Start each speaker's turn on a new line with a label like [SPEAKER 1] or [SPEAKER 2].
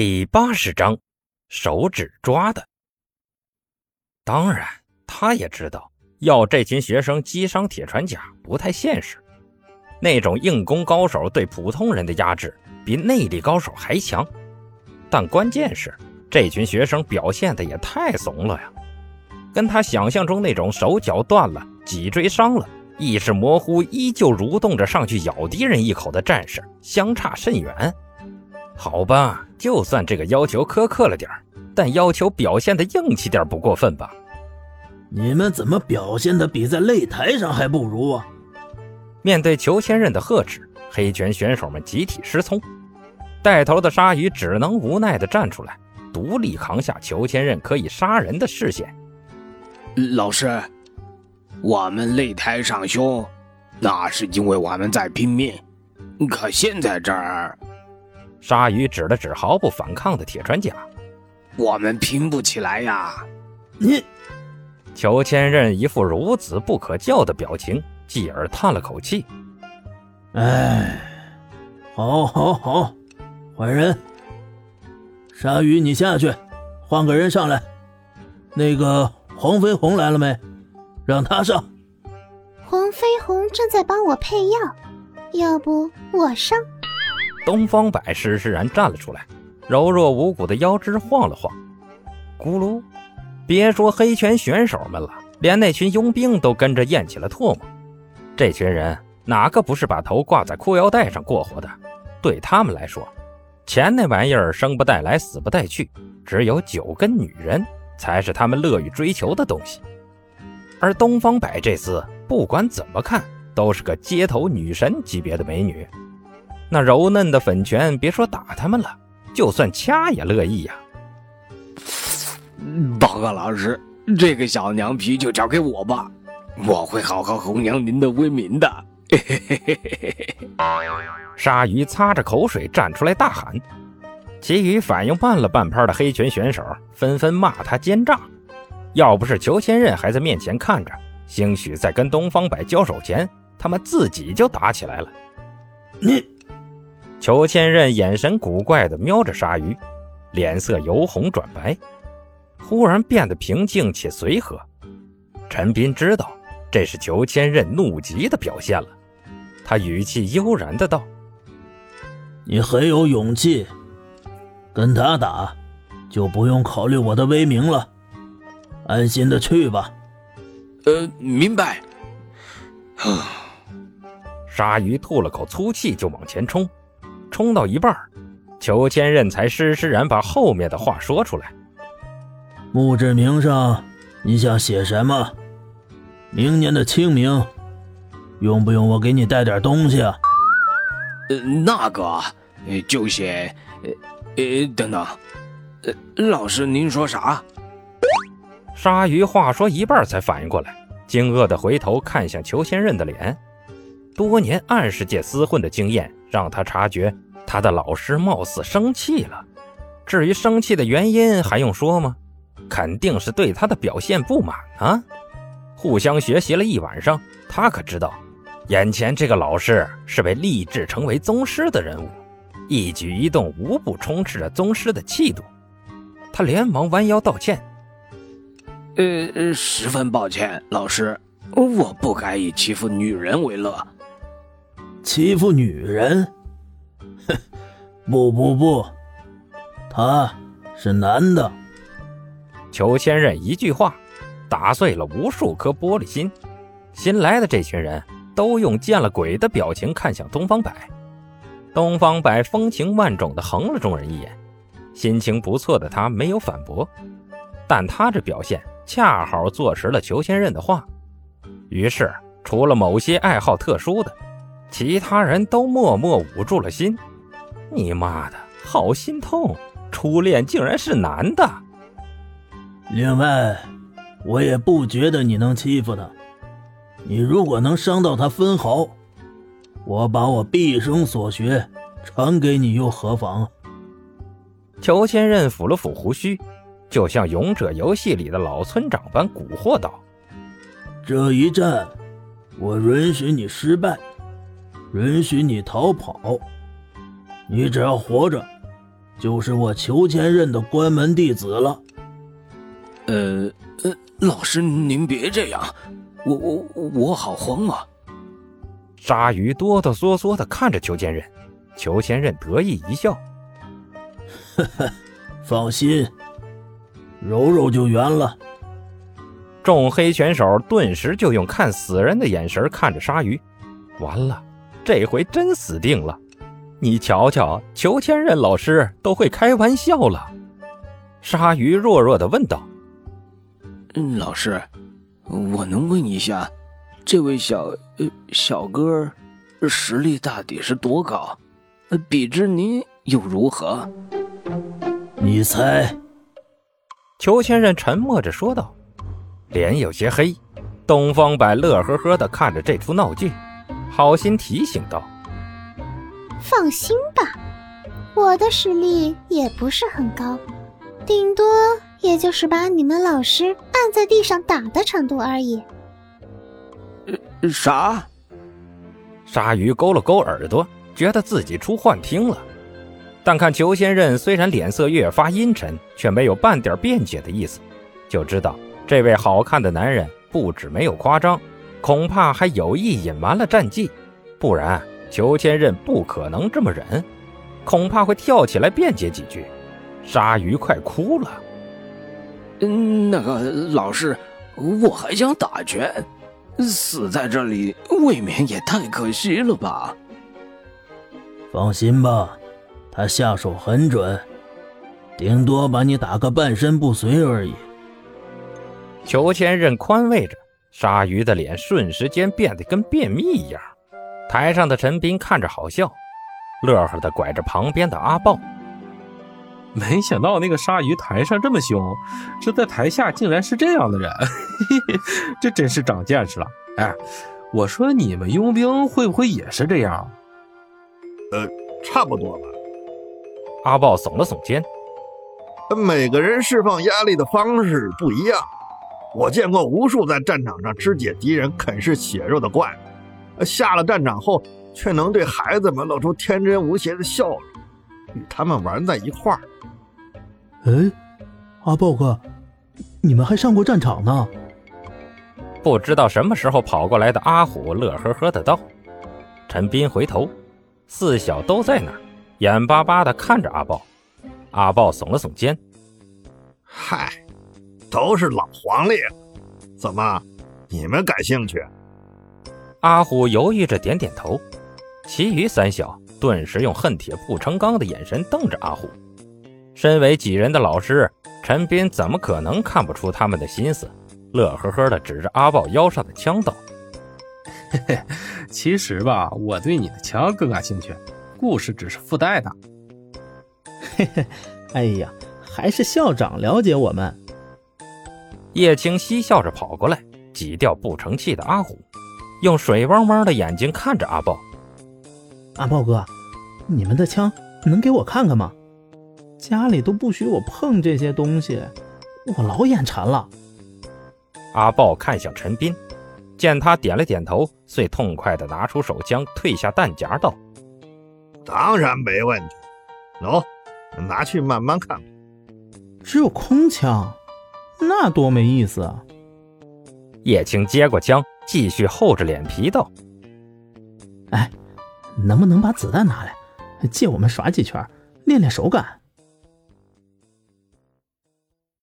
[SPEAKER 1] 第八十章，手指抓的。当然，他也知道要这群学生击伤铁船甲不太现实。那种硬功高手对普通人的压制比内力高手还强。但关键是，这群学生表现的也太怂了呀，跟他想象中那种手脚断了、脊椎伤了、意识模糊依旧蠕动着上去咬敌人一口的战士相差甚远。好吧，就算这个要求苛刻了点但要求表现的硬气点不过分吧？
[SPEAKER 2] 你们怎么表现的比在擂台上还不如啊？
[SPEAKER 1] 面对裘千仞的呵斥，黑拳选手们集体失聪，带头的鲨鱼只能无奈的站出来，独立扛下裘千仞可以杀人的视线。
[SPEAKER 3] 老师，我们擂台上凶，那是因为我们在拼命，可现在这儿。
[SPEAKER 1] 鲨鱼指了指毫不反抗的铁船甲：“
[SPEAKER 3] 我们拼不起来呀！”
[SPEAKER 2] 你，
[SPEAKER 1] 裘千仞一副孺子不可教的表情，继而叹了口气：“
[SPEAKER 2] 哎，好，好，好，换人。鲨鱼，你下去，换个人上来。那个黄飞鸿来了没？让他上。
[SPEAKER 4] 黄飞鸿正在帮我配药，要不我上？”
[SPEAKER 1] 东方白施施然站了出来，柔弱无骨的腰肢晃了晃，咕噜！别说黑拳选手们了，连那群佣兵都跟着咽起了唾沫。这群人哪个不是把头挂在裤腰带上过活的？对他们来说，钱那玩意儿生不带来，死不带去，只有酒跟女人才是他们乐于追求的东西。而东方白这厮，不管怎么看，都是个街头女神级别的美女。那柔嫩的粉拳，别说打他们了，就算掐也乐意呀。
[SPEAKER 3] 报告老师，这个小娘皮就交给我吧，我会好好弘扬您的威名的。
[SPEAKER 1] 鲨鱼擦着口水站出来大喊，其余反应慢了半拍的黑拳选手纷纷骂他奸诈。要不是裘千仞还在面前看着，兴许在跟东方白交手前，他们自己就打起来了。
[SPEAKER 2] 你。
[SPEAKER 1] 裘千仞眼神古怪地瞄着鲨鱼，脸色由红转白，忽然变得平静且随和。陈斌知道这是裘千仞怒极的表现了，他语气悠然的道：“
[SPEAKER 2] 你很有勇气，跟他打，就不用考虑我的威名了，安心的去吧。”
[SPEAKER 3] 呃，明白。
[SPEAKER 1] 鲨鱼吐了口粗气，就往前冲。冲到一半，裘千仞才施施然把后面的话说出来。
[SPEAKER 2] 墓志铭上你想写什么？明年的清明，用不用我给你带点东西啊？
[SPEAKER 3] 呃，那个，就写，呃，呃，等等，呃，老师您说啥？
[SPEAKER 1] 鲨鱼话说一半才反应过来，惊愕的回头看向裘千仞的脸。多年暗世界厮混的经验让他察觉，他的老师貌似生气了。至于生气的原因，还用说吗？肯定是对他的表现不满啊！互相学习了一晚上，他可知道，眼前这个老师是被立志成为宗师的人物，一举一动无不充斥着宗师的气度。他连忙弯腰道歉：“
[SPEAKER 3] 呃，十分抱歉，老师，我不该以欺负女人为乐。”
[SPEAKER 2] 欺负女人？哼，不不不，他是男的。
[SPEAKER 1] 裘千仞一句话，打碎了无数颗玻璃心。新来的这群人都用见了鬼的表情看向东方白。东方白风情万种的横了众人一眼，心情不错的他没有反驳，但他这表现恰好坐实了裘千仞的话。于是，除了某些爱好特殊的。其他人都默默捂住了心。你妈的，好心痛！初恋竟然是男的。
[SPEAKER 2] 另外，我也不觉得你能欺负他。你如果能伤到他分毫，我把我毕生所学传给你又何妨？
[SPEAKER 1] 裘千仞抚了抚胡须，就像勇者游戏里的老村长般蛊惑道：“
[SPEAKER 2] 这一战，我允许你失败。”允许你逃跑，你只要活着，就是我裘千仞的关门弟子了。
[SPEAKER 3] 呃呃，老师您别这样，我我我好慌啊！
[SPEAKER 1] 鲨鱼哆哆嗦嗦的看着裘千仞，裘千仞得意一笑：“
[SPEAKER 2] 呵呵，放心，揉揉就圆了。”
[SPEAKER 1] 众黑拳手顿时就用看死人的眼神看着鲨鱼，完了，这回真死定了！你瞧瞧，裘千仞老师都会开玩笑了。鲨鱼弱弱的问道：“
[SPEAKER 3] 老师，我能问一下，这位小呃小哥实力大抵是多高？比之您又如何？”
[SPEAKER 2] 你猜？
[SPEAKER 1] 裘千仞沉默着说道。脸有些黑，东方白乐呵呵的看着这出闹剧，好心提醒道：“
[SPEAKER 4] 放心吧，我的实力也不是很高，顶多也就是把你们老师按在地上打的程度而已。”
[SPEAKER 3] 啥？
[SPEAKER 1] 鲨鱼勾了勾耳朵，觉得自己出幻听了。但看裘仙任虽然脸色越发阴沉，却没有半点辩解的意思，就知道。这位好看的男人不止没有夸张，恐怕还有意隐瞒了战绩，不然裘千仞不可能这么忍，恐怕会跳起来辩解几句。鲨鱼快哭了。
[SPEAKER 3] 嗯，那个老师，我还想打拳，死在这里未免也太可惜了吧？
[SPEAKER 2] 放心吧，他下手很准，顶多把你打个半身不遂而已。
[SPEAKER 1] 裘千仞宽慰着，鲨鱼的脸瞬时间变得跟便秘一样。台上的陈斌看着好笑，乐呵的拐着旁边的阿豹。
[SPEAKER 5] 没想到那个鲨鱼台上这么凶，这在台下竟然是这样的人，这真是长见识了。哎，我说你们佣兵会不会也是这样？
[SPEAKER 6] 呃，差不多吧。
[SPEAKER 1] 阿豹耸了耸肩，
[SPEAKER 6] 每个人释放压力的方式不一样。我见过无数在战场上肢解敌人、啃噬血肉的怪物，下了战场后却能对孩子们露出天真无邪的笑容，与他们玩在一块儿。
[SPEAKER 2] 哎，阿豹哥，你们还上过战场呢？
[SPEAKER 1] 不知道什么时候跑过来的阿虎乐呵呵的道。陈斌回头，四小都在那儿，眼巴巴的看着阿豹。阿豹耸了耸肩，
[SPEAKER 6] 嗨。都是老黄历，怎么，你们感兴趣？
[SPEAKER 1] 阿虎犹豫着点点头，其余三小顿时用恨铁不成钢的眼神瞪着阿虎。身为几人的老师，陈斌怎么可能看不出他们的心思？乐呵呵的指着阿豹腰上的枪道：“
[SPEAKER 5] 嘿嘿，其实吧，我对你的枪更感兴趣，故事只是附带的。”
[SPEAKER 7] 嘿嘿，哎呀，还是校长了解我们。
[SPEAKER 1] 叶青嬉笑着跑过来，挤掉不成器的阿虎，用水汪汪的眼睛看着阿豹。
[SPEAKER 7] 阿豹哥，你们的枪能给我看看吗？家里都不许我碰这些东西，我老眼馋了。
[SPEAKER 1] 阿豹看向陈斌，见他点了点头，遂痛快地拿出手枪，退下弹夹，道：“
[SPEAKER 6] 当然没问题，喏，拿去慢慢看。
[SPEAKER 7] 只有空枪。”那多没意思啊！
[SPEAKER 1] 叶青接过枪，继续厚着脸皮道：“
[SPEAKER 7] 哎，能不能把子弹拿来，借我们耍几圈，练练手感？”